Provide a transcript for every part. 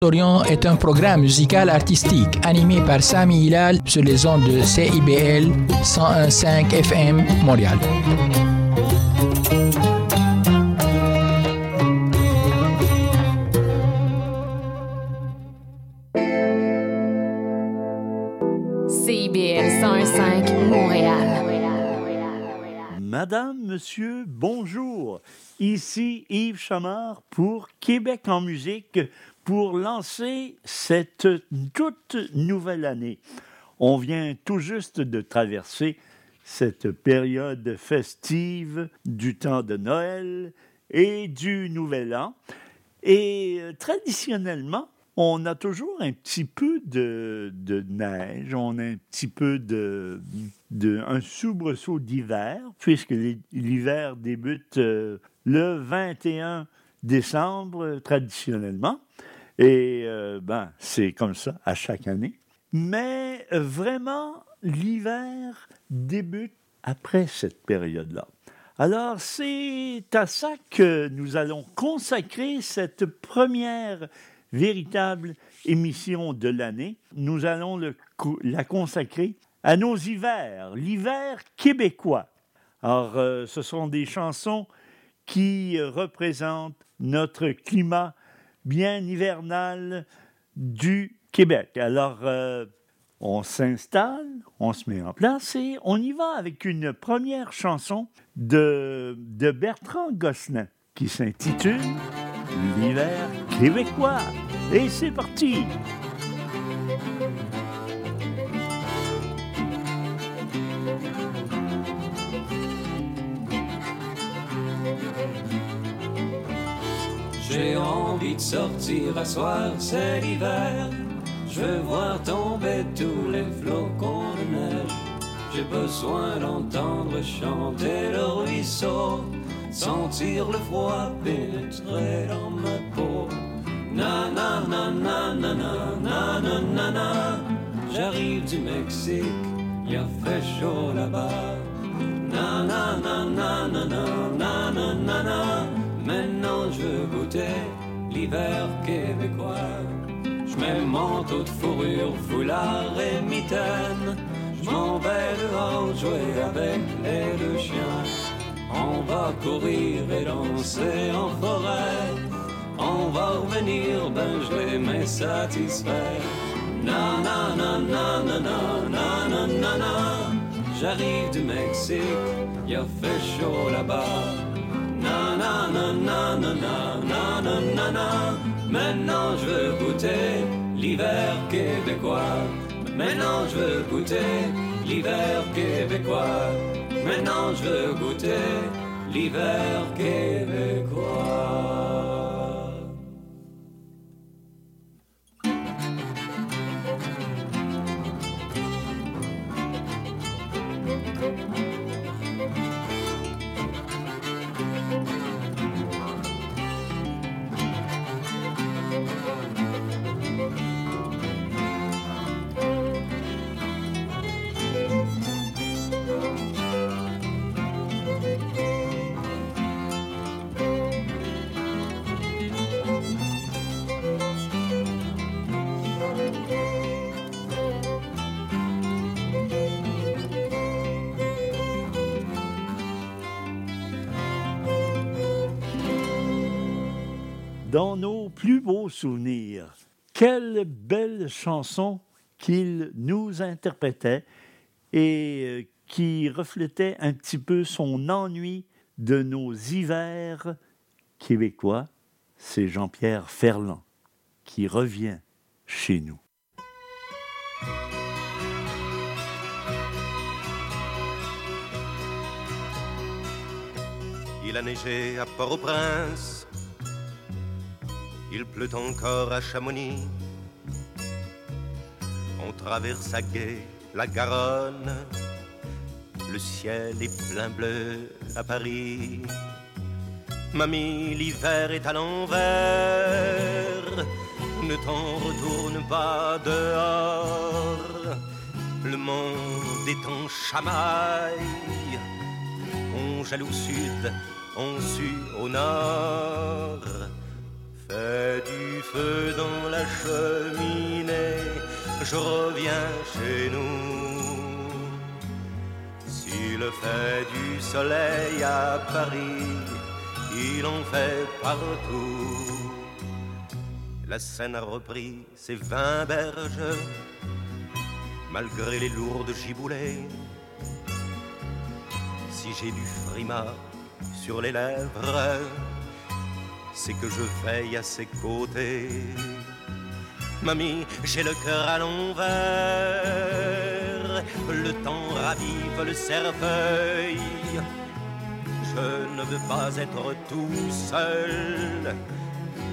Orient est un programme musical artistique animé par Sami Hilal sur les ondes de CIBL 101.5 FM Montréal. CIBL 101.5 Montréal. Madame, monsieur, bonjour. Ici Yves Chamard pour Québec en musique pour lancer cette toute nouvelle année. On vient tout juste de traverser cette période festive du temps de Noël et du Nouvel An. Et euh, traditionnellement, on a toujours un petit peu de, neige, on a un petit peu de, de un soubresaut d'hiver, puisque l'hiver débute euh, le 21 décembre traditionnellement. Et euh, ben, c'est comme ça à chaque année. Mais euh, vraiment, l'hiver débute après cette période-là. Alors, c'est à ça que nous allons consacrer cette première véritable émission de l'année. Nous allons la consacrer à nos hivers, l'hiver québécois. Alors, euh, ce sont des chansons qui représentent notre climat bien hivernale du Québec. Alors, euh, on s'installe, on se met en place et on y va avec une première chanson de, de Bertrand Gosselin qui s'intitule L'hiver québécois. Et c'est parti! J'ai envie de sortir à soir, c'est l'hiver. Je veux voir tomber tous les flocons de neige. J'ai besoin d'entendre chanter le ruisseau, sentir le froid pénétrer dans ma peau. Na na na na na na na na na J'arrive du Mexique, il a fait chaud là-bas. Na na na na na na na je goûter l'hiver québécois. Je mets manteau de fourrure, foulard et mitaine. Je m'en vais dehors jouer avec les deux chiens. On va courir et danser en forêt. On va revenir, ben je les mets satisfaits. Na na na na na na na na na J'arrive du Mexique, y a fait chaud là-bas na na na na na na na na na Maintenant je veux goûter l'hiver québécois. Maintenant je veux goûter l'hiver québécois. Maintenant je veux goûter l'hiver québécois. Dans nos plus beaux souvenirs. Quelle belle chanson qu'il nous interprétait et euh, qui reflétait un petit peu son ennui de nos hivers québécois. C'est Jean-Pierre Ferland qui revient chez nous. Il a neigé à Port-au-Prince il pleut encore à Chamonix. On traverse à gué la Garonne. Le ciel est plein bleu à Paris. Mamie, l'hiver est à l'envers. Ne t'en retourne pas dehors. Le monde est en chamaille. On jaloux au sud, on sue au nord Fais du feu dans la cheminée, je reviens chez nous. S'il fait du soleil à Paris, il en fait partout. La Seine a repris ses vingt berges, malgré les lourdes giboulées. Si j'ai du frima sur les lèvres, c'est que je veille à ses côtés. Mamie, j'ai le cœur à l'envers, le temps ravive le cercueil. Je ne veux pas être tout seul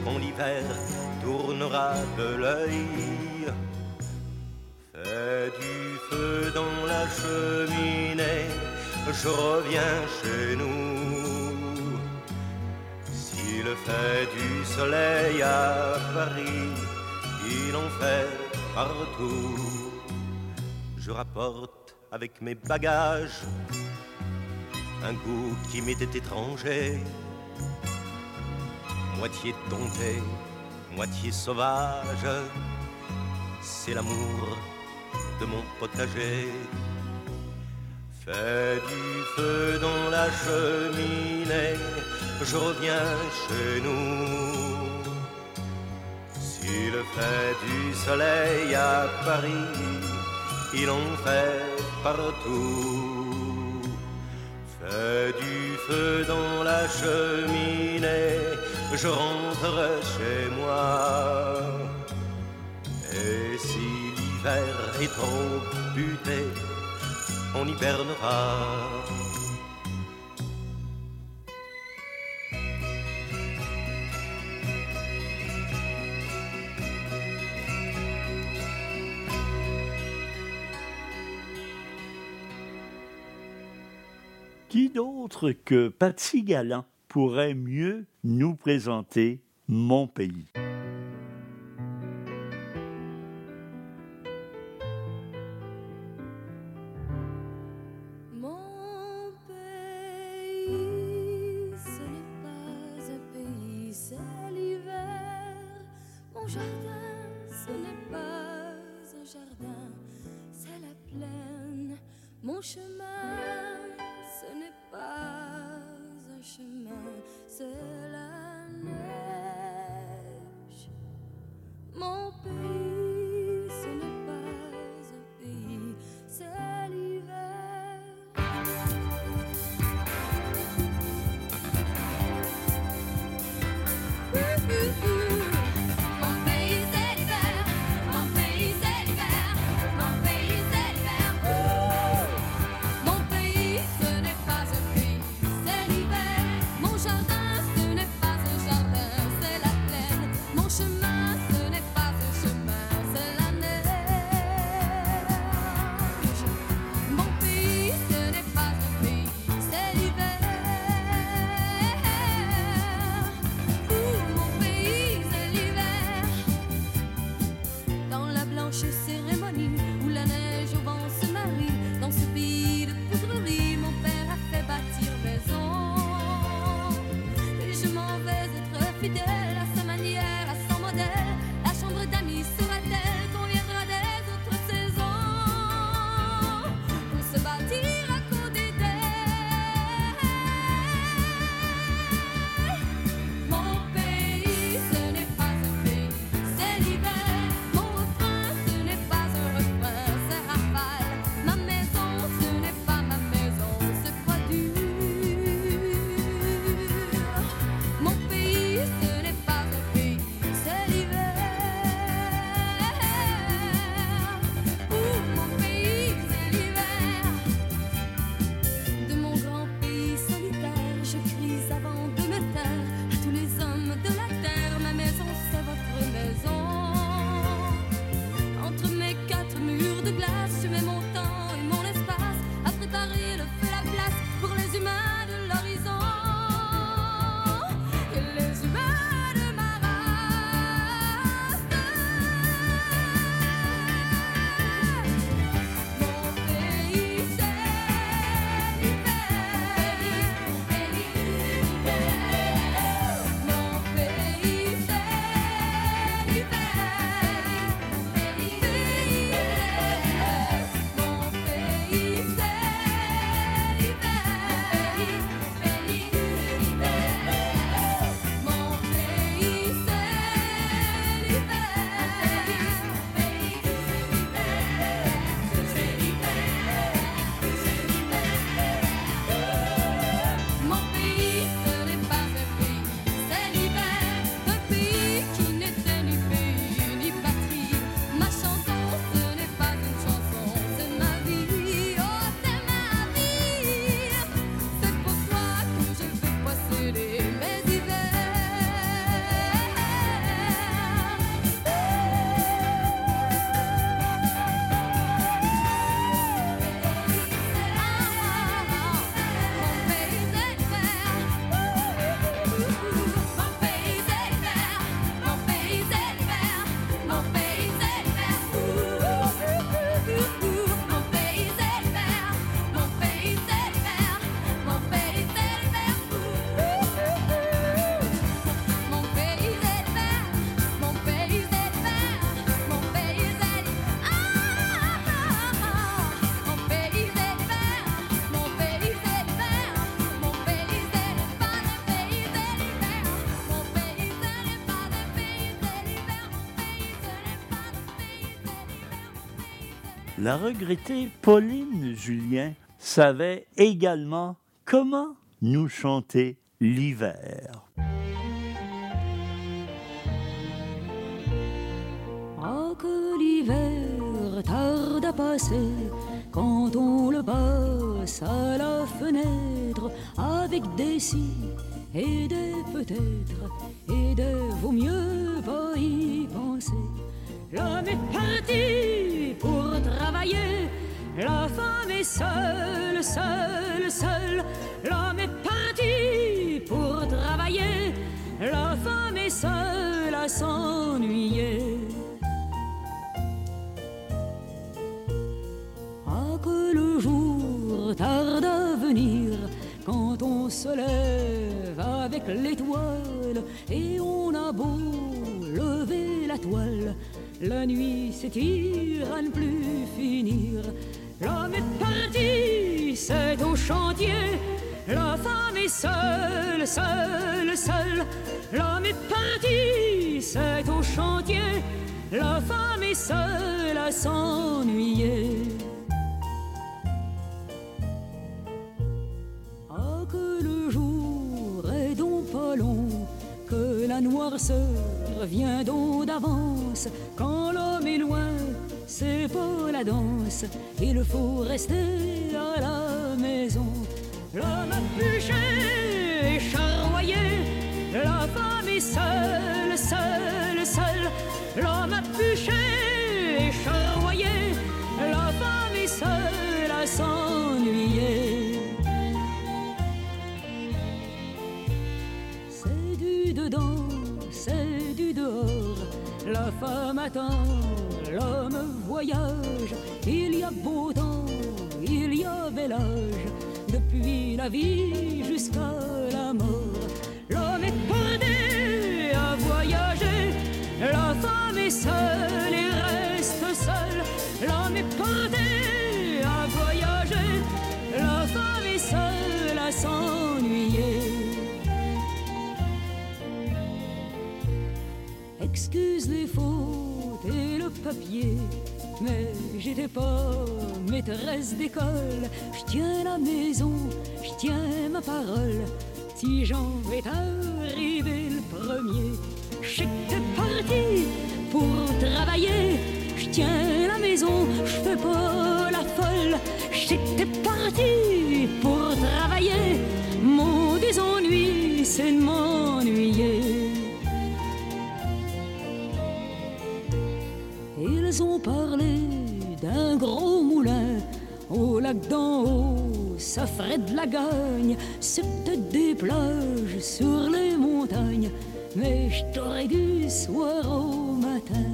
quand l'hiver tournera de l'œil. Fais du feu dans la cheminée, je reviens chez nous. S'il fait du soleil à Paris, il en fait partout. Je rapporte avec mes bagages un goût qui m'était étranger, moitié dompté, moitié sauvage. C'est l'amour de mon potager. Fais du feu dans la cheminée, je reviens chez nous. S'il fait du soleil à Paris, il en fait partout. Fais du feu dans la cheminée, je rentre chez moi. Et si l'hiver est trop buté, on hibernera. Qui d'autre que Patsy Galland pourrait mieux nous présenter mon pays? Mon La regrettée Pauline Julien savait également comment nous chanter l'hiver. Ah, que l'hiver tarde à passer quand on le passe à la fenêtre avec des si et des peut-être et des vaut mieux pas y penser. L'homme est parti pour travailler, la femme est seule, seule, seule. L'homme est parti pour travailler, la femme est seule à s'ennuyer. Ah, que le jour tarde à venir quand on se lève avec l'étoile et on a beau lever la toile. La nuit s'étire à ne plus finir. L'homme est parti, c'est au chantier. La femme est seule, seule, seule. L'homme est parti, c'est au chantier. La femme est seule à s'ennuyer. Ah, que le jour est donc pas long, que la noirceur vient donc d'avance. Quand l'homme est loin, c'est pas la danse, il faut rester à la maison. L'homme a bûché et charroyé, la femme est seule, seule, seule. L'homme a bûché La femme attend, l'homme voyage. Il y a beau temps, il y a bel âge. Depuis la vie jusqu'à la mort, l'homme est borné à voyager. La femme est seule Les fautes et le papier, mais j'étais pas maîtresse d'école. Je tiens la maison, je tiens ma parole. Si j'en vais arriver le premier, j'étais parti pour travailler. Je tiens la maison, je fais pas la folle. J'étais parti pour travailler. Mon désennui, c'est de m'ennuyer. Ont parlé d'un gros moulin au lac d'en haut, ça ferait de la gagne. C'est peut-être des plages sur les montagnes, mais je t'aurais dû soir au matin.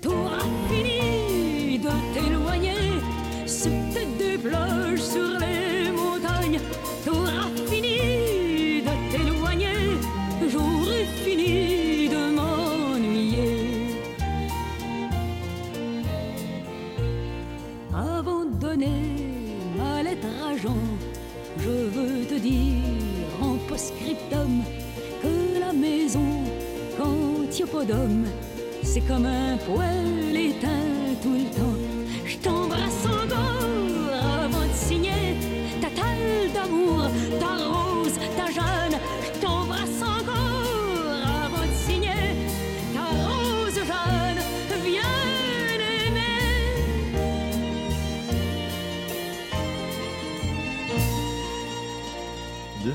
T'auras fini de t'éloigner, c'est peut-être des plages sur les en post-scriptum que la maison, d'homme, c'est comme un poêle éteint tout le temps. Je t'embrasse encore avant de signer ta talle d'amour,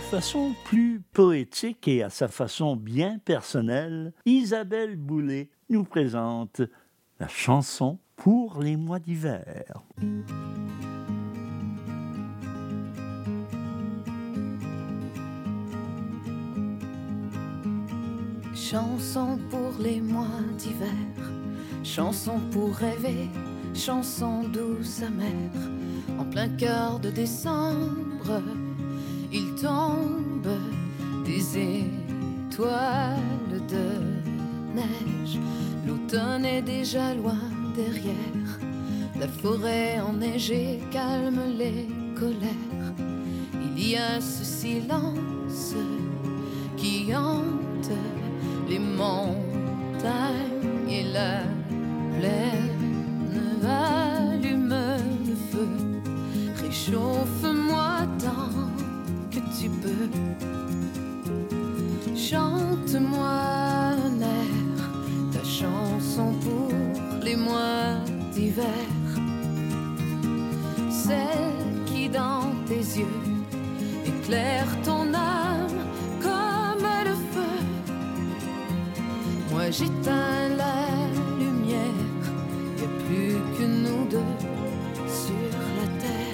façon plus poétique et à sa façon bien personnelle, Isabelle Boulay nous présente la chanson pour les mois d'hiver. Chanson pour les mois d'hiver, chanson pour rêver, chanson douce amère. En plein cœur de décembre, tombent des étoiles de neige. L'automne est déjà loin derrière. La forêt enneigée calme les colères. Il y a ce silence qui hante les montagnes et la plaine. Allume le feu, réchauffe-moi tant tu peux. Chante-moi un air, ta chanson pour les mois d'hiver. Celle qui dans tes yeux éclaire ton âme comme le feu. Moi j'éteins la lumière, y a plus que nous deux sur la terre.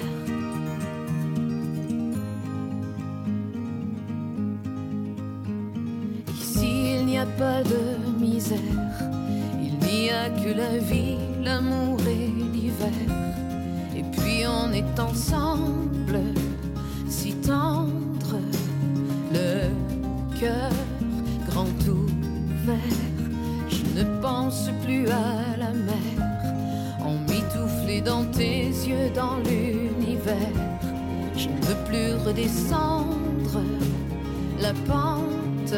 Pas de misère, il n'y a que la vie, l'amour et l'hiver. Et puis on est ensemble, si tendre, le cœur grand ouvert. Je ne pense plus à la mer, emmitouflé dans tes yeux, dans l'univers. Je ne veux plus redescendre la pente,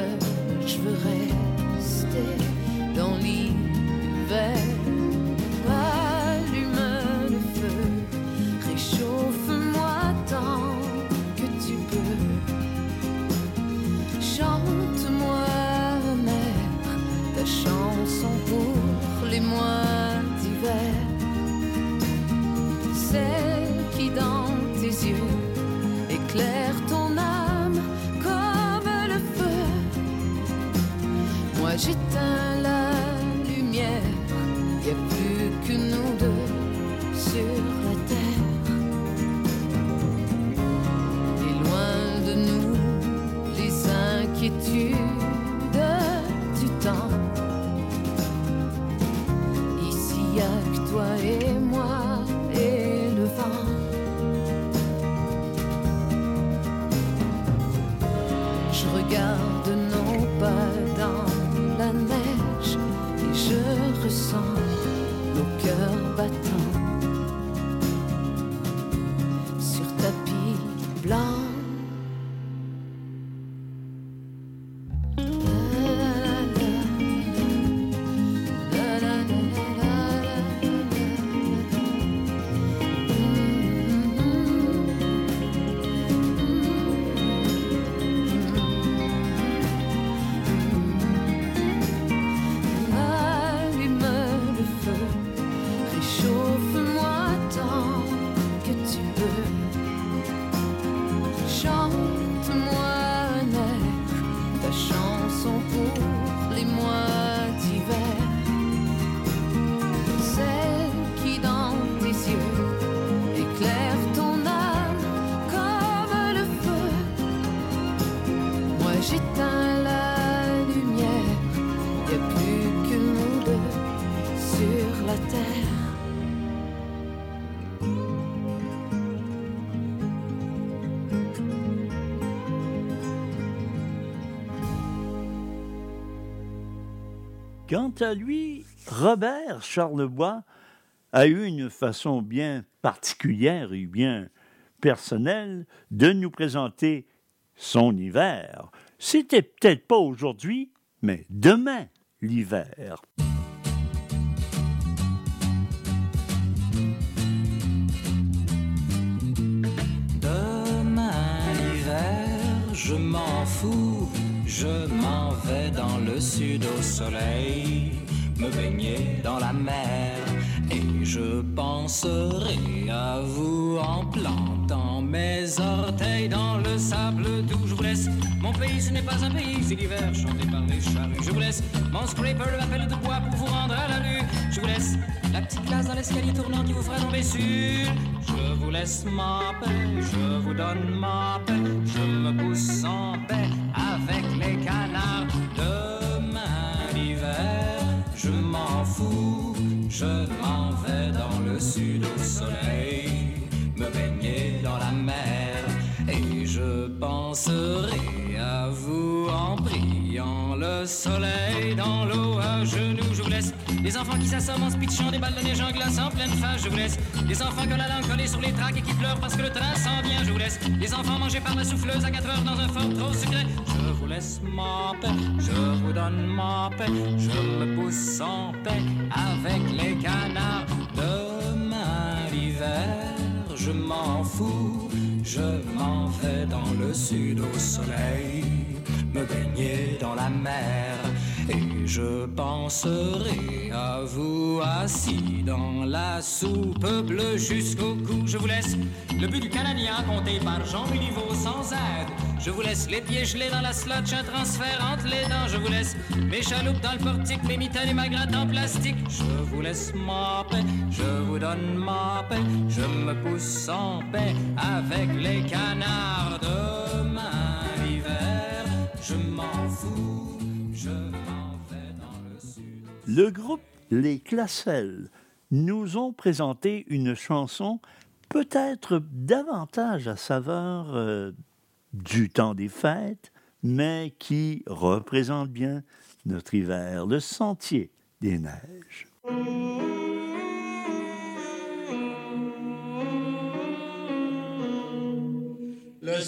je veux rester Quant à lui, Robert Charlebois a eu une façon bien particulière et bien personnelle de nous présenter son hiver. C'était peut-être pas aujourd'hui, mais demain, l'hiver. Je m'en vais dans le sud au soleil, me baigner dans la mer, je penserai à vous en plantant mes orteils dans le sable doux. Je vous laisse, mon pays ce n'est pas un pays, c'est l'hiver chanté par les charrues. Je vous laisse, mon scraper le appel de bois pour vous rendre à la rue. Je vous laisse, la petite glace dans l'escalier tournant qui vous fera tomber sur. Je vous laisse ma paix, je vous donne ma paix, je me pousse en paix avec les canards. Demain l'hiver, je m'en fous, je m'en vais dans le sud au soleil, me baigner dans la mer, et je penserai à vous en priant le soleil dans l'eau à genoux. Je vous laisse les enfants qui s'assomment en se des balles de neige en glace en pleine face. Je vous laisse les enfants ont la langue collée sur les tracks et qui pleurent parce que le train s'en vient. Je vous laisse les enfants mangés par la souffleuse à 4 heures dans un fort trop secret. Je vous laisse ma paix, je vous donne ma paix, je me pousse en paix avec les canards. Demain l'hiver, je m'en fous, je m'en vais dans le sud au soleil, me baigner dans la mer. Et je penserai à vous assis dans la soupe bleue jusqu'au cou. Je vous laisse le but du Canadien compté par Jean Niveau sans aide. Je vous laisse les pieds gelés dans la slotch, un transfert entre les dents. Je vous laisse mes chaloupes dans le portique, mes mitaines et ma gratte en plastique. Je vous laisse ma paix, je vous donne ma paix. Je me pousse en paix avec les canards demain l'hiver. Je m'en fous, Le groupe Les Classelles nous ont présenté une chanson peut-être davantage à saveur euh, du temps des fêtes, mais qui représente bien notre hiver, le sentier des neiges. Le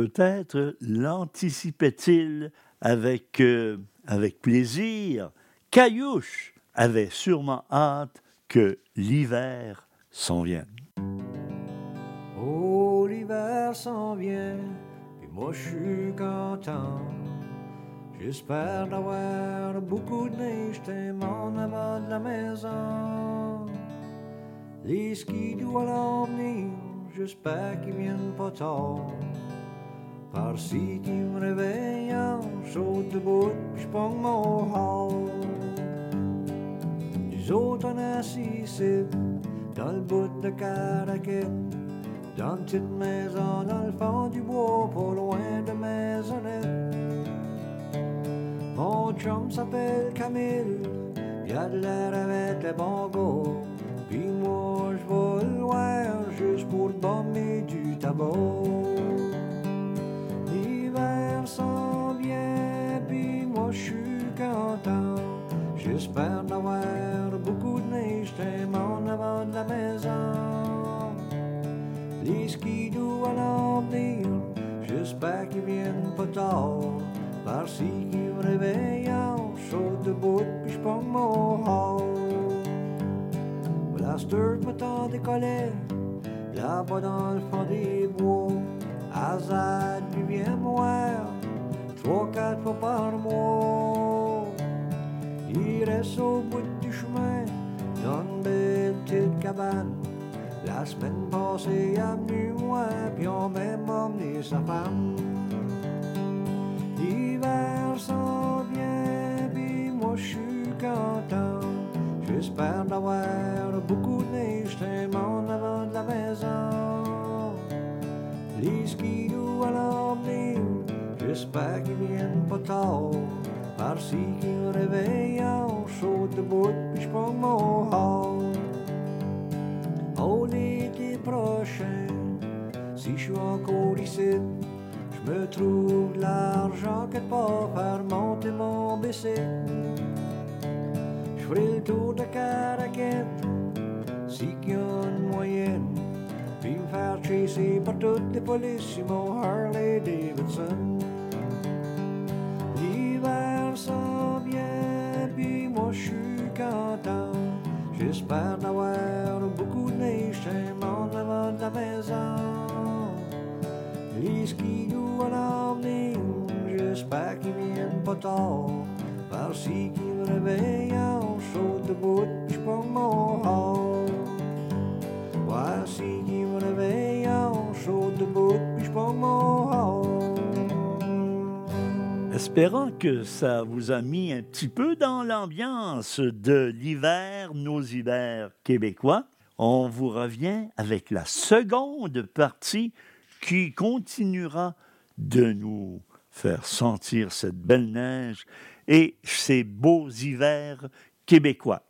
Peut-être l'anticipait-il avec, euh, avec plaisir. Caillouche avait sûrement hâte que l'hiver s'en vienne. Oh, l'hiver s'en vient, et moi je suis content. J'espère d'avoir beaucoup de neige en avant de la maison. Les skis doivent venir, j'espère qu'ils viennent pas tard. Par-ci qui me réveille, je saute debout, je prends mon hall. Les autres on assis ici, dans le bout de Caraquet. Dans une petite maison dans le fond du bois, pas loin de maisonnette. Mon chum s'appelle Camille, il a de l'air avec les bons. Puis moi je vais le voir juste pour bomber du tabac. J'espère n'avoir beaucoup de neige tellement avant de la maison. Les skidoo à l'avenir, j'espère qu'ils viennent pas tard. Par-ci qu'ils me réveillent en chaud de bout, puis j'prends mon hall. La sturt m'attend décollé, là-bas dans le fond des bois. Azad, puis viens moi voir, trois, quatre fois par mois. Il reste au bout du chemin, dans une belle petite cabane. La semaine passée, il est venu moi, puis on m'a même emmené sa femme. Hall. Oh, l'été prochain, si je suis encore ici, je me trouve l'argent faire mon. Je ferai le tour de Caracat, si moyenne, faire chasser par toutes les Harley Davidson. J'espère d'avoir beaucoup de neige en avant de la maison. Les skidoo à l'avenir, j'espère qu'ils viennent pas tard. Parce qu'ils me réveillent en chaud debout, j'prends mon hall. Espérant que ça vous a mis un petit peu dans l'ambiance de l'hiver, nos hivers québécois, on vous revient avec la seconde partie qui continuera de nous faire sentir cette belle neige et ces beaux hivers québécois.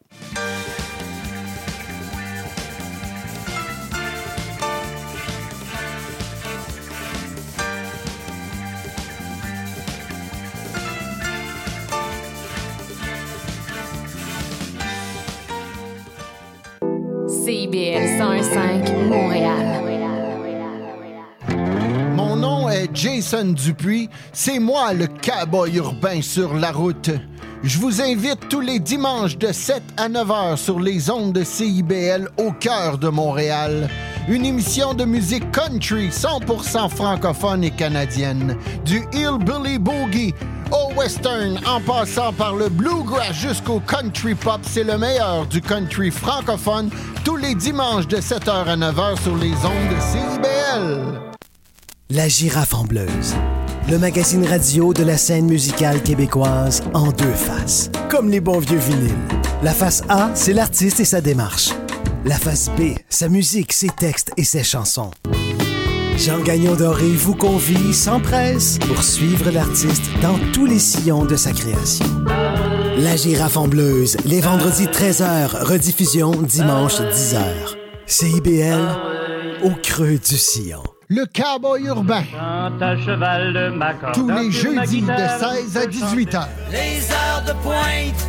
CIBL 101.5 Montréal. Mon nom est Jason Dupuis. C'est moi le cowboy urbain sur la route. Je vous invite tous les dimanches de 7 à 9 heures sur les ondes de CIBL au cœur de Montréal. Une émission de musique country 100% francophone et canadienne. Du hillbilly boogie au western en passant par le bluegrass jusqu'au country pop, c'est le meilleur du country francophone tous les dimanches de 7h à 9h sur les ondes de CIBL. La girafe en bleuse. Le magazine radio de la scène musicale québécoise en deux faces. Comme les bons vieux vinyles. La face A, c'est l'artiste et sa démarche. La face B, sa musique, ses textes et ses chansons. Jean Gagnon Doré vous convie sans presse pour suivre l'artiste dans tous les sillons de sa création. La girafe en bleuse, les vendredis 13h, rediffusion dimanche 10h. CIBL, au creux du sillon. Le cowboy urbain. Tous les jeudis de 16 à 18 heures. Les heures de pointe,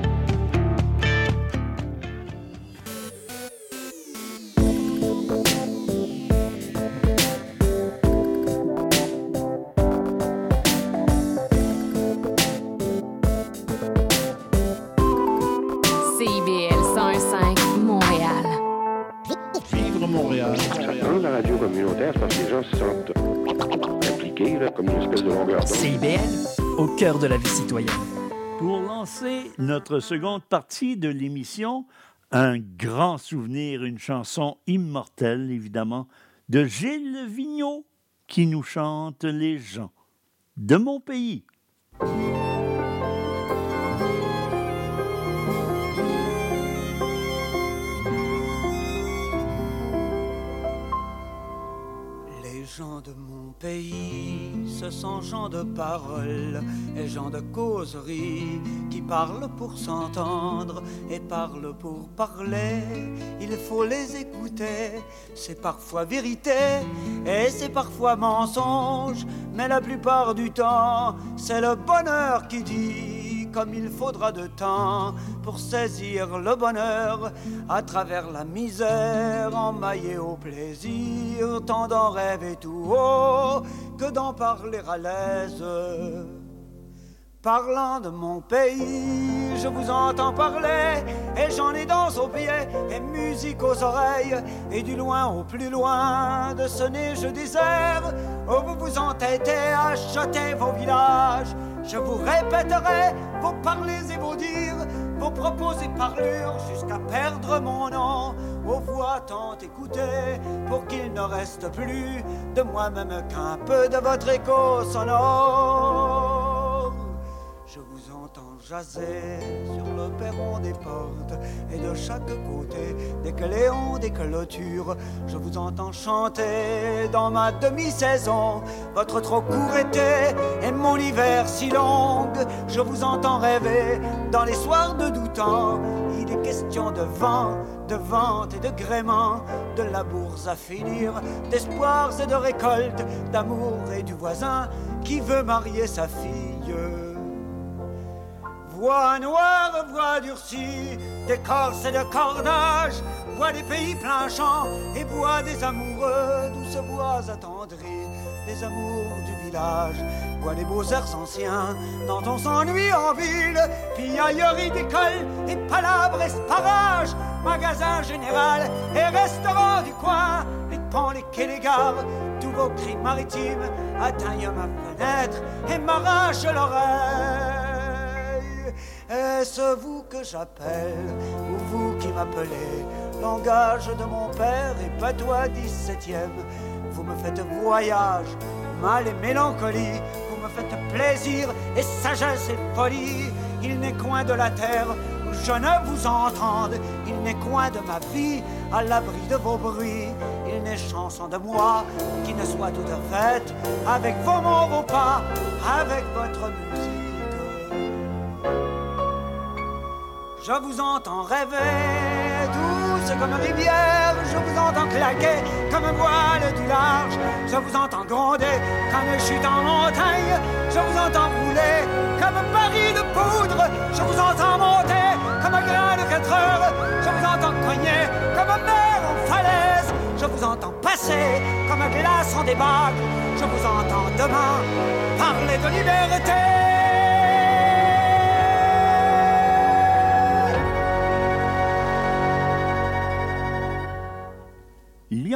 gens se sentent impliqués, là, comme une espèce de longueur d'onde. CIBL, au cœur de la vie citoyenne. Pour lancer notre seconde partie de l'émission, un grand souvenir, une chanson immortelle, évidemment, de Gilles Vigneault, qui nous chante Les gens de mon pays. Gens de mon pays, ce sont gens de parole et gens de causerie qui parlent pour s'entendre et parlent pour parler. Il faut les écouter, c'est parfois vérité et c'est parfois mensonge, mais la plupart du temps, c'est le bonheur qui dit comme il faudra de temps pour saisir le bonheur à travers la misère, emmaillé au plaisir, tant d'en rêver tout haut que d'en parler à l'aise. Parlant de mon pays, je vous entends parler, et j'en ai dans aux pieds, et musique aux oreilles, et du loin au plus loin de ce neige désert, où vous vous entêtez à jeter vos villages. Je vous répéterai vos parlers et vos dires, vos propos et parlures, jusqu'à perdre mon nom, aux voix tant écoutées, pour qu'il ne reste plus de moi-même qu'un peu de votre écho sonore. Je vous entends jaser le perron des portes et de chaque côté des cléons, des clôtures. Je vous entends chanter dans ma demi-saison votre trop court été et mon hiver si long. Je vous entends rêver dans les soirs de temps. Il est question de vent, de vente et de gréement, de la bourse à finir, d'espoirs et de récoltes, d'amour et du voisin qui veut marier sa fille. Voix noire, voix durcie, d'écorce et de cordage, voix des pays plein champ et voix des amoureux, douces voix attendries, des amours du village, voix des beaux airs anciens, dont on s'ennuie en ville, piaillerie d'école et palabres esparage, magasin général et restaurant du coin, les ponts, les quais, les gares, tous vos cris maritimes atteignent ma fenêtre et m'arrachent l'oreille. Est-ce vous que j'appelle ou vous qui m'appelez? Langage de mon père et patois dix-septième. Vous me faites voyage, mal et mélancolie. Vous me faites plaisir et sagesse et folie. Il n'est coin de la terre où je ne vous entende. Il n'est coin de ma vie à l'abri de vos bruits. Il n'est chanson de moi qui ne soit toute faite avec vos mots, vos pas, avec votre musique. Je vous entends rêver, douce comme rivière. Je vous entends claquer comme voile du large. Je vous entends gronder comme chute en montagne. Je vous entends rouler comme un baril de poudre. Je vous entends monter comme un grain de 4 heures. Je vous entends cogner comme un mer en falaise. Je vous entends passer comme un glace en débâcle. Je vous entends demain parler de liberté.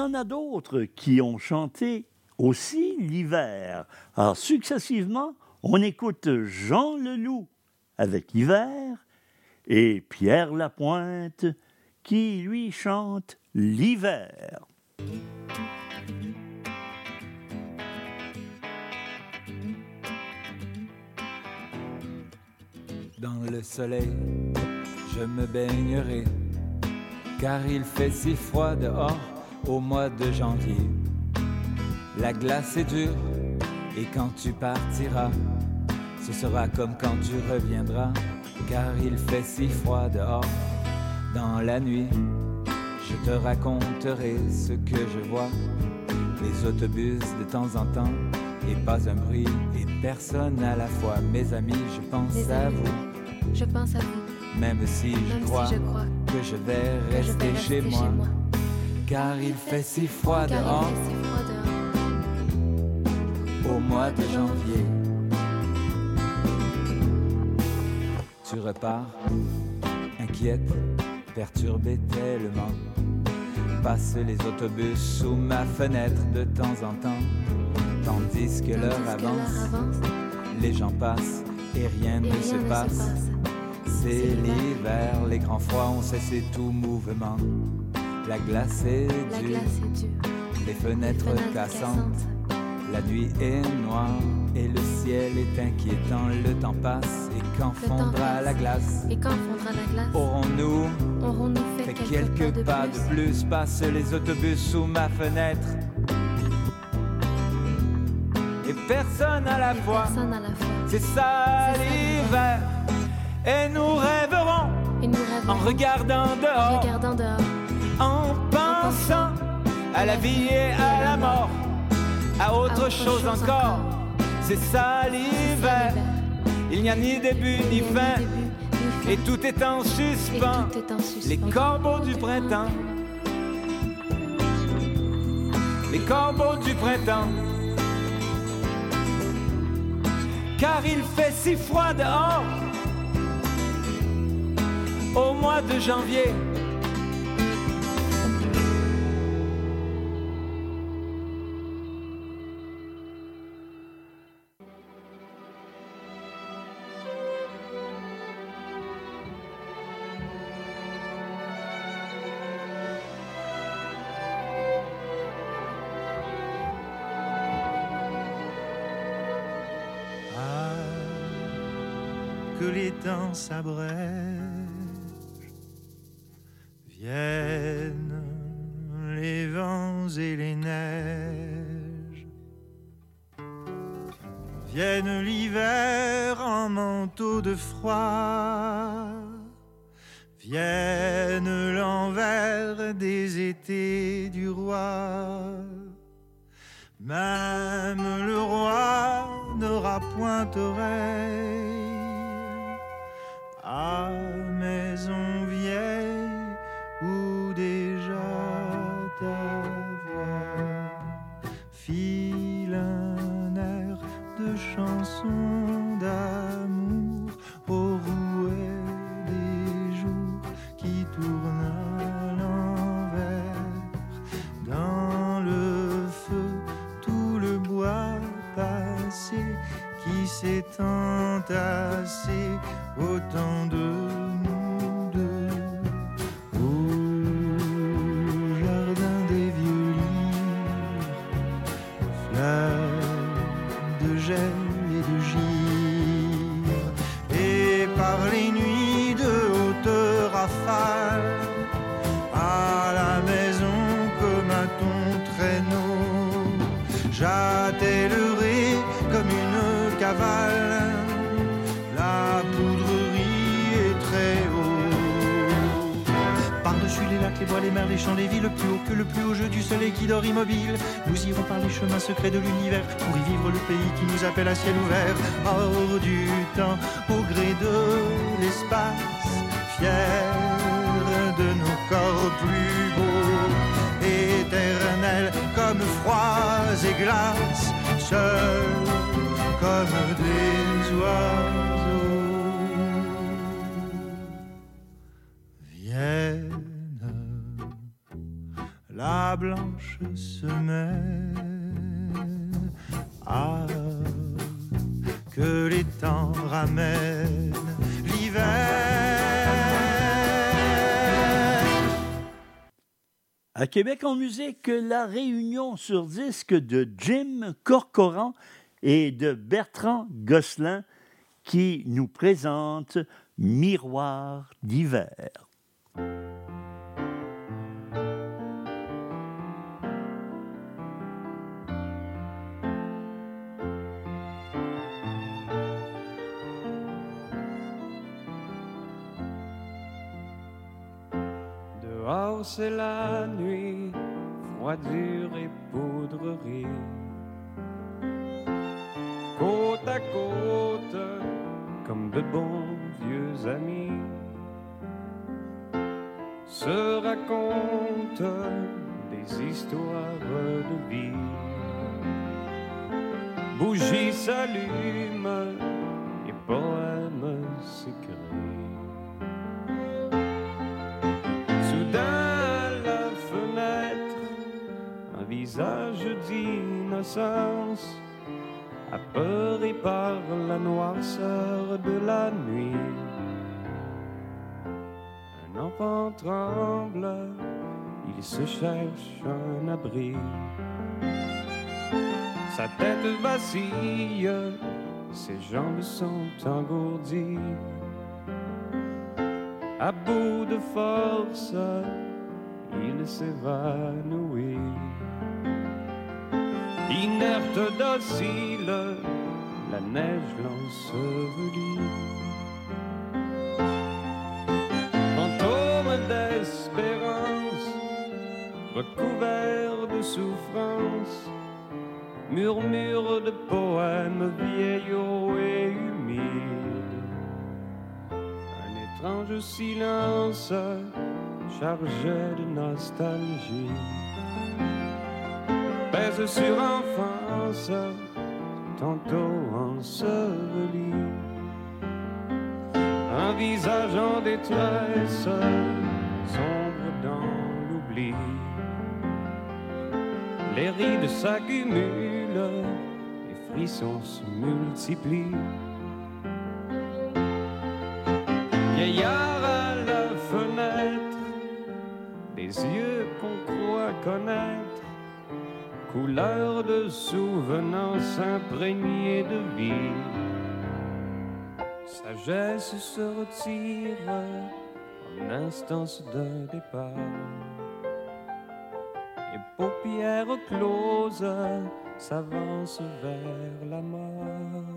En a d'autres qui ont chanté aussi l'hiver. Alors, successivement, on écoute Jean Leloup avec Hiver et Pierre Lapointe qui, lui, chante l'hiver. Dans le soleil, je me baignerai, car il fait si froid dehors au mois de janvier. La glace est dure, et quand tu partiras, ce sera comme quand tu reviendras, car il fait si froid dehors. Dans la nuit, je te raconterai ce que je vois, les autobus de temps en temps, et pas un bruit, et personne à la fois. Mes amis, je pense à vous. Je pense à vous. Même si Même je si crois, je crois que je vais que je vais rester, rester chez, chez moi, moi. Car il fait si froid dehors au mois de janvier. Tu repars, inquiète, perturbée tellement. Passe les autobus sous ma fenêtre de temps en temps, tandis que l'heure avance. avance. Les gens passent et rien Et ne rien se ne se passe. C'est l'hiver, les grands froids ont cessé tout mouvement. La glace est La dure, glace est dure. les fenêtres, fenêtres cassantes. La nuit est noire et le ciel est inquiétant. Le temps passe et quand Le fondra la glace? Et quand fondra la glace, Aurons-nous aurons-nous fait, fait quelques, quelques pas de plus? Passent les autobus sous ma fenêtre. Et personne à la fois. C'est ça l'hiver. Et nous rêverons Et nous rêverons. en regardant en dehors. regardant à la vie et à la mort À autre, chose, encore. C'est ça l'hiver. Il n'y a ni début ni fin. Et tout est en suspens. Les corbeaux du printemps. Les corbeaux du printemps. Car il fait si froid dehors. Au mois de janvier, les temps s'abrègent, viennent les vents et les neiges, viennent l'hiver en manteau de froid, viennent l'envers des étés du roi. Même le roi n'aura point oreille à maison vieille où déjà ta voix file un air de chanson d'amour au rouet des jours qui tournent à l'envers. Dans le feu tout le bois passé qui s'est entassé au temps de de l'univers pour y vivre le pays qui nous appelle à ciel ouvert, hors du temps, au gré de l'espace, fiers de nos corps plus beaux, éternels comme froids et glaces, seuls comme des oiseaux. Québec en musique, la réunion sur disque de Jim Corcoran et de Bertrand Gosselin qui nous présente Miroir d'hiver. C'est la nuit, froidure et poudrerie. Côte à côte, comme de bons vieux amis, se racontent des histoires de vie. Bougies s'allument visage d'innocence, apeuré par la noirceur de la nuit. Un enfant tremble, il se cherche un abri. Sa tête vacille, ses jambes sont engourdies. À bout de force, il s'évanouit. Inerte, docile, la neige l'ensevelit. Fantôme d'espérance, recouvert de souffrance, murmure de poèmes vieillots et humides. Un étrange silence chargé de nostalgie pèse sur enfance tantôt enseveli. Un visage en détresse, sombre dans l'oubli. Les rides s'accumulent, les frissons se multiplient. Vieillard à la fenêtre, des yeux qu'on croit connaître, couleur de souvenance imprégnée de vie. Sagesse se retire en instance de départ. Et paupières closes s'avancent vers la mort.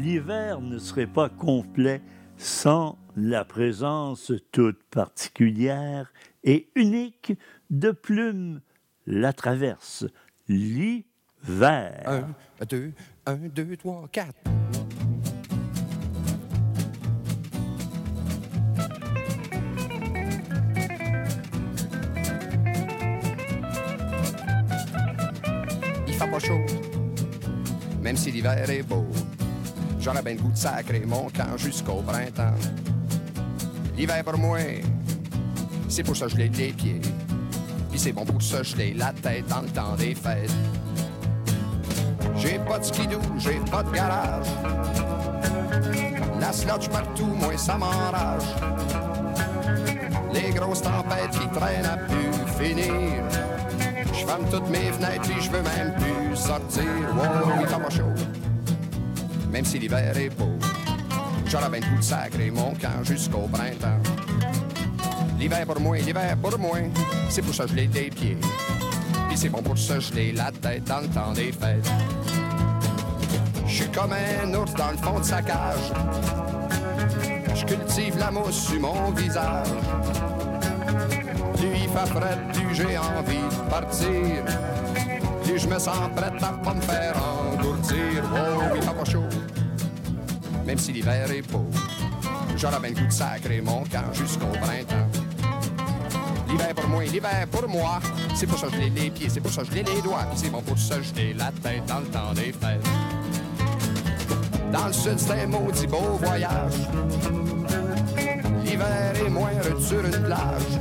L'hiver ne serait pas complet sans la présence toute particulière et unique de Plume la traverse, l'hiver. Un, deux, un, deux, trois, quatre. Il fait pas chaud, même si l'hiver est beau. J'aurais bien le goût de sacrer mon camp jusqu'au printemps. L'hiver pour moi, c'est pour se geler les pieds. Puis c'est bon pour se geler la tête dans le temps des fêtes. J'ai pas de skidoo, j'ai pas de garage. La sludge partout, moi ça m'enrage. Les grosses tempêtes qui traînent à plus finir. Je ferme toutes mes fenêtres et je veux même plus sortir. Wow, il pas chaud même si l'hiver est beau. J'aurais bien de sacrer mon camp jusqu'au printemps. L'hiver pour moi, l'hiver pour moi, c'est pour se geler les pieds. Puis c'est bon pour se geler la tête dans le temps des fêtes. Je suis comme un ours dans le fond de sa cage. Je cultive la mousse sur mon visage. Plus il fait frais, plus j'ai envie de partir. Plus je me sens prête à pas me faire engourdir. Même si l'hiver est beau. J'aurais bien le goût de sacrer mon camp jusqu'au printemps. L'hiver pour moi, l'hiver pour moi, c'est pour se geler les pieds, c'est pour se geler les doigts, c'est bon pour se geler la tête dans le temps des fêtes. Dans le sud, c'est un maudit beau voyage. L'hiver est moindre sur une plage.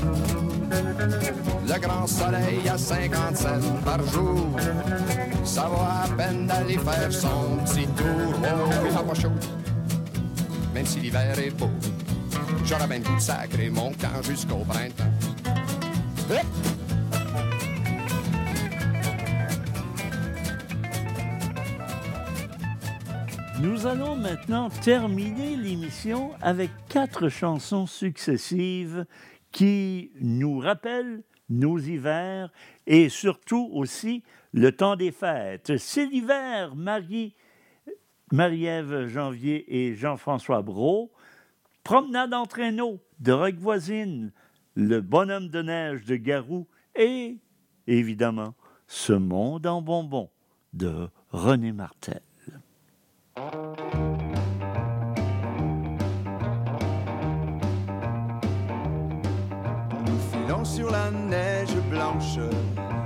Le grand soleil à 50 cents par jour. Ça va à peine d'aller faire son petit tour. Oh, il pas chaud même si l'hiver est beau. Le goût de sacrer mon camp jusqu'au printemps. Nous allons maintenant terminer l'émission avec quatre chansons successives qui nous rappellent nos hivers et surtout aussi le temps des fêtes. C'est l'hiver, Marie Marie-Ève Janvier et Jean-François Brault Promenade en traîneau de Rock Voisine, Le bonhomme de neige de Garou et, évidemment, Ce monde en bonbons de René Martel. Nous filons sur la neige blanche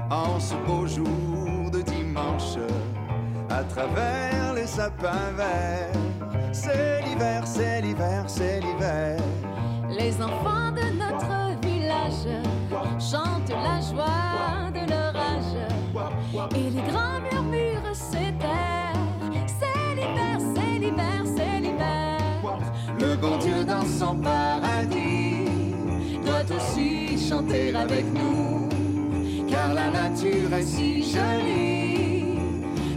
en ce beau jour de dimanche à travers les sapins verts. C'est l'hiver, c'est l'hiver, c'est l'hiver. Les enfants de notre village chantent la joie de leur âge et les grands murmures s'éterrent. C'est l'hiver, c'est l'hiver, c'est l'hiver. Le bon Dieu dans son paradis doit aussi chanter avec nous, car la nature est si jolie.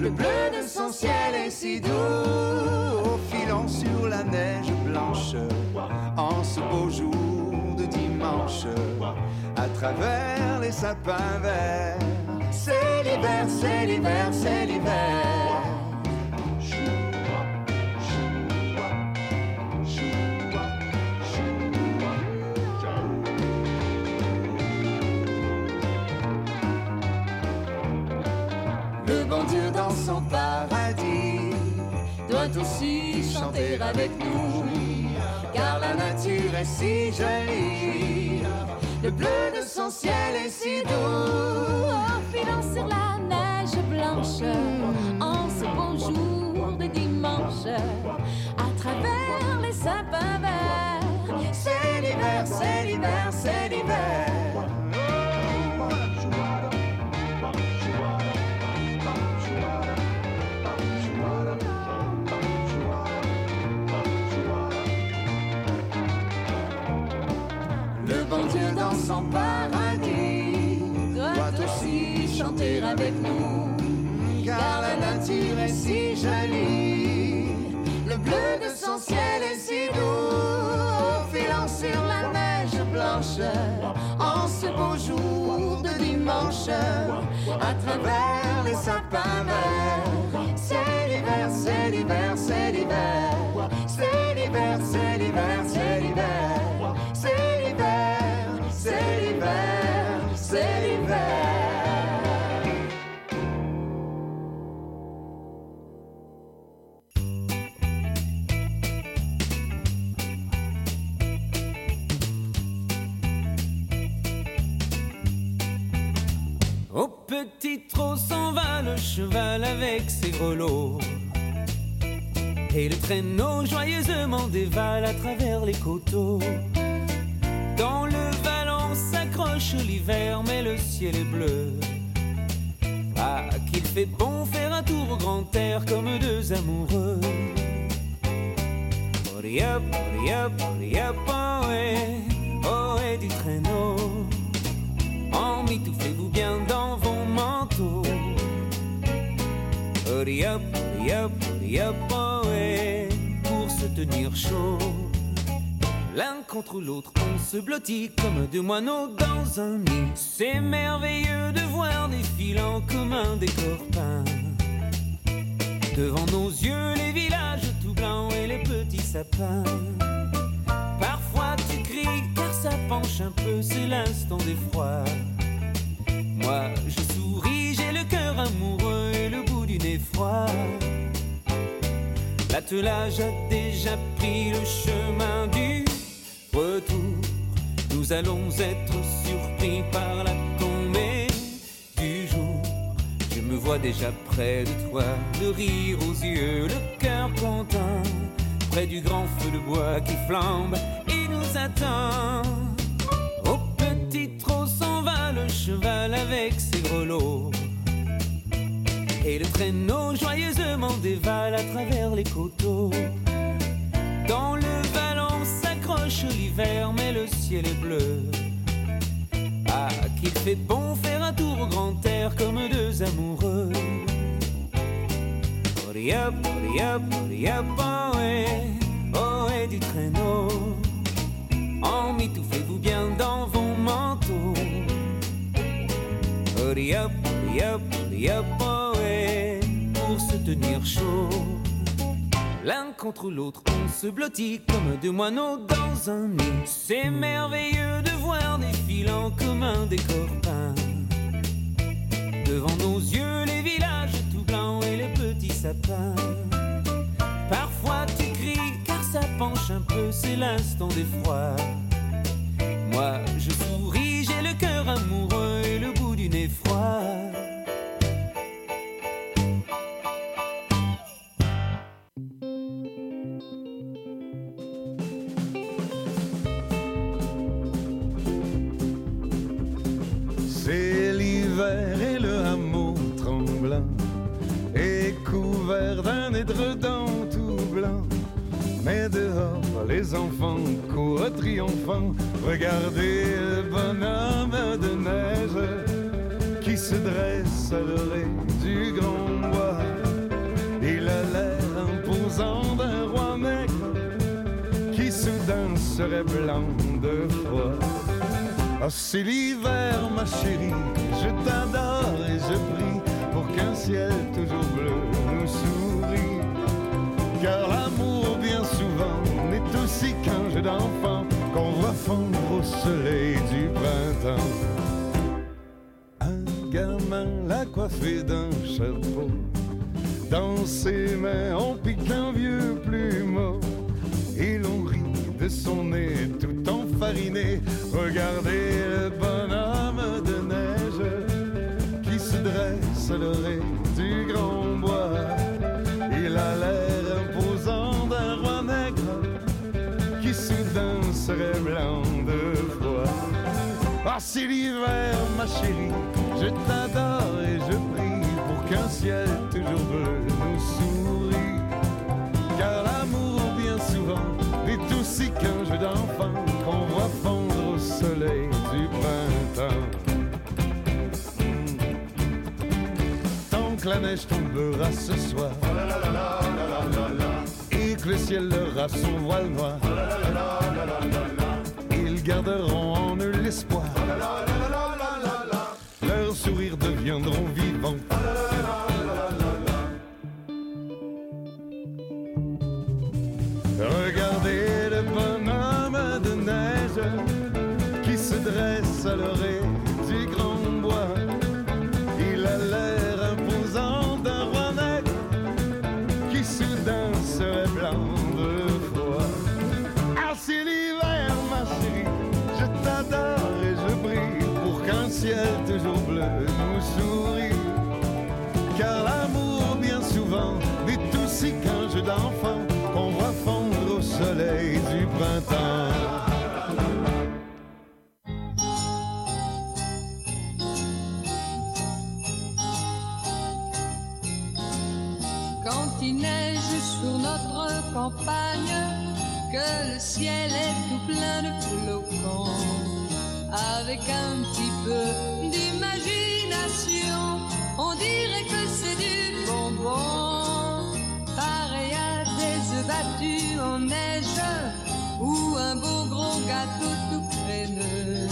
Le bleu de son ciel est si doux, filons sur la neige blanche en ce beau jour de dimanche, à travers les sapins verts. C'est l'hiver, c'est l'hiver, c'est l'hiver. Aussi chanter avec nous, car la nature est si jolie. Le bleu de son ciel est si doux. Filant sur la neige blanche en ce beau jour de dimanche à travers les sapins verts. C'est l'hiver, c'est l'hiver, c'est l'hiver. Son paradis doit aussi chanter avec nous, car la nature est si jolie. Le bleu de son ciel est si doux, filant sur la neige blanche en ce beau jour de dimanche, à travers les sapins verts. C'est l'hiver, c'est l'hiver, c'est l'hiver. C'est l'hiver, c'est l'hiver, c'est l'hiver. C'est c'est l'hiver, c'est l'hiver. Au petit trot s'en va le cheval avec ses grelots. Et le traîneau joyeusement dévale à travers les coteaux. S'accroche l'hiver, mais le ciel est bleu. Ah, qu'il fait bon faire un tour au grand air comme deux amoureux. Hurry up, hurry up, hurry oh oh ouais du traîneau. Emmitouflez-vous bien dans vos manteaux. Hurry up, hurry up, oh ouais, pour se tenir chaud. L'un contre l'autre, on se blottit comme deux moineaux dans un nid. C'est merveilleux de voir défiler en commun des décor peint. Devant nos yeux, les villages tout blancs et les petits sapins. Parfois tu cries car ça penche un peu, c'est l'instant d'effroi. Moi je souris, j'ai le cœur amoureux et le bout du nez froid. L'attelage a déjà pris le chemin du Nous allons être surpris par la tombée du jour. Je me vois déjà près de toi, le rire aux yeux, le cœur content, près du grand feu de bois qui flambe et nous attend. Au petit trot s'en va le cheval avec ses grelots. Et le traîneau joyeusement dévale à travers les coteaux. Dans le vallon s'accroche l'hiver, mais le ciel est bleu. Ah, qu'il fait bon faire un tour au grand air comme deux amoureux. Up, hurry up, oh ouais, oh du traîneau. Emmitouflez-vous bien dans vos manteaux. Up, hurry up, oh pour se tenir chaud. L'un contre l'autre, on se blottit comme deux moineaux dans un nid. C'est merveilleux de voir défiler en commun des copains. Devant nos yeux, les villages tout blancs et les petits sapins. Parfois tu cries car ça penche un peu, c'est l'instant d'effroi. Moi je souris, j'ai le cœur amoureux et le bout du nez froid. Enfants courent triomphants. Regardez le bonhomme de neige qui se dresse à l'oreille du grand bois. Il a l'air imposant d'un roi maigre qui soudain serait blanc de froid. Ah, c'est l'hiver, ma chérie, je t'adore et je prie pour qu'un ciel toujours bleu nous sourie. Car l'amour, qu'on voit fondre au soleil du printemps. Un gamin l'a coiffé d'un chapeau. Dans ses mains, on pique un vieux plumeau. Et l'on rit de son nez tout enfariné. Regardez le bonhomme de neige qui se dresse à l'oreille c'est l'hiver, ma chérie, je t'adore et je prie pour qu'un ciel toujours bleu nous sourit. Car l'amour, bien souvent, est aussi qu'un jeu d'enfant qu'on voit fondre au soleil du printemps. Tant que la neige tombera ce soir et que le ciel leur son voile noir, ils garderont en eux l'espoir. Leurs sourires deviendront vivants. Que le ciel est tout plein de flocons, avec un petit peu d'imagination, on dirait que c'est du bonbon. Pareil à des œufs battus en neige, ou un beau gros gâteau tout crémeux.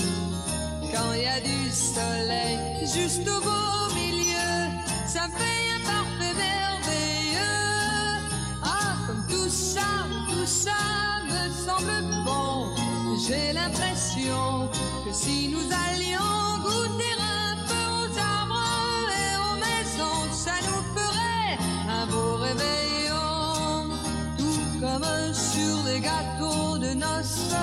Quand il y a du soleil juste au beau milieu, ça fait J'ai l'impression que si nous allions goûter un peu aux arbres et aux maisons, ça nous ferait un beau réveillon. Tout comme sur des gâteaux de noces,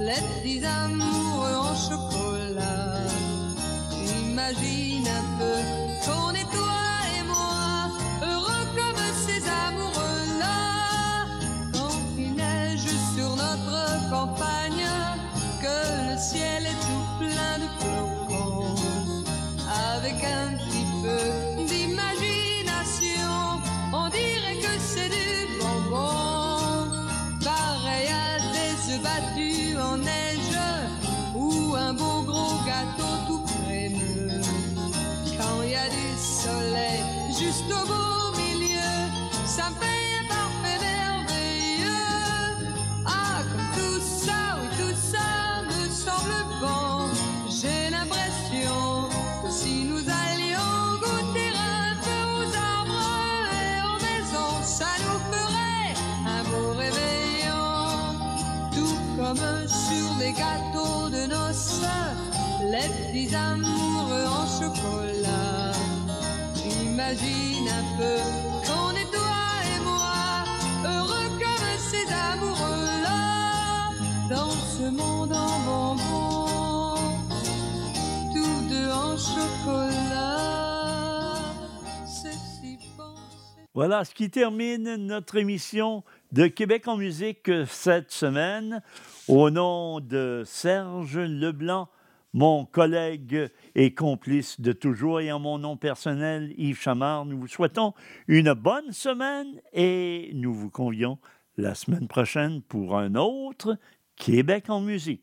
les petits amoureux en chocolat. Imagine un peu qu'on est toi et moi, heureux comme ces amoureux-là. Quand il neige sur notre campagne, ciel est tout plein de flocons, petits amoureux en chocolat. J'imagine un peu qu'on est toi et moi, heureux comme ces amoureux-là, dans ce monde en bonbons, tous deux en chocolat. Si bon. Voilà ce qui termine notre émission de Québec en musique cette semaine. Au nom de Serge Leblanc, mon collègue et complice de toujours, et en mon nom personnel, Yves Chamard, nous vous souhaitons une bonne semaine et nous vous convions la semaine prochaine pour un autre Québec en musique.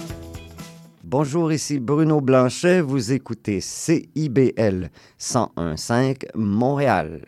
Bonjour, ici Bruno Blanchet. Vous écoutez CIBL 101.5 Montréal.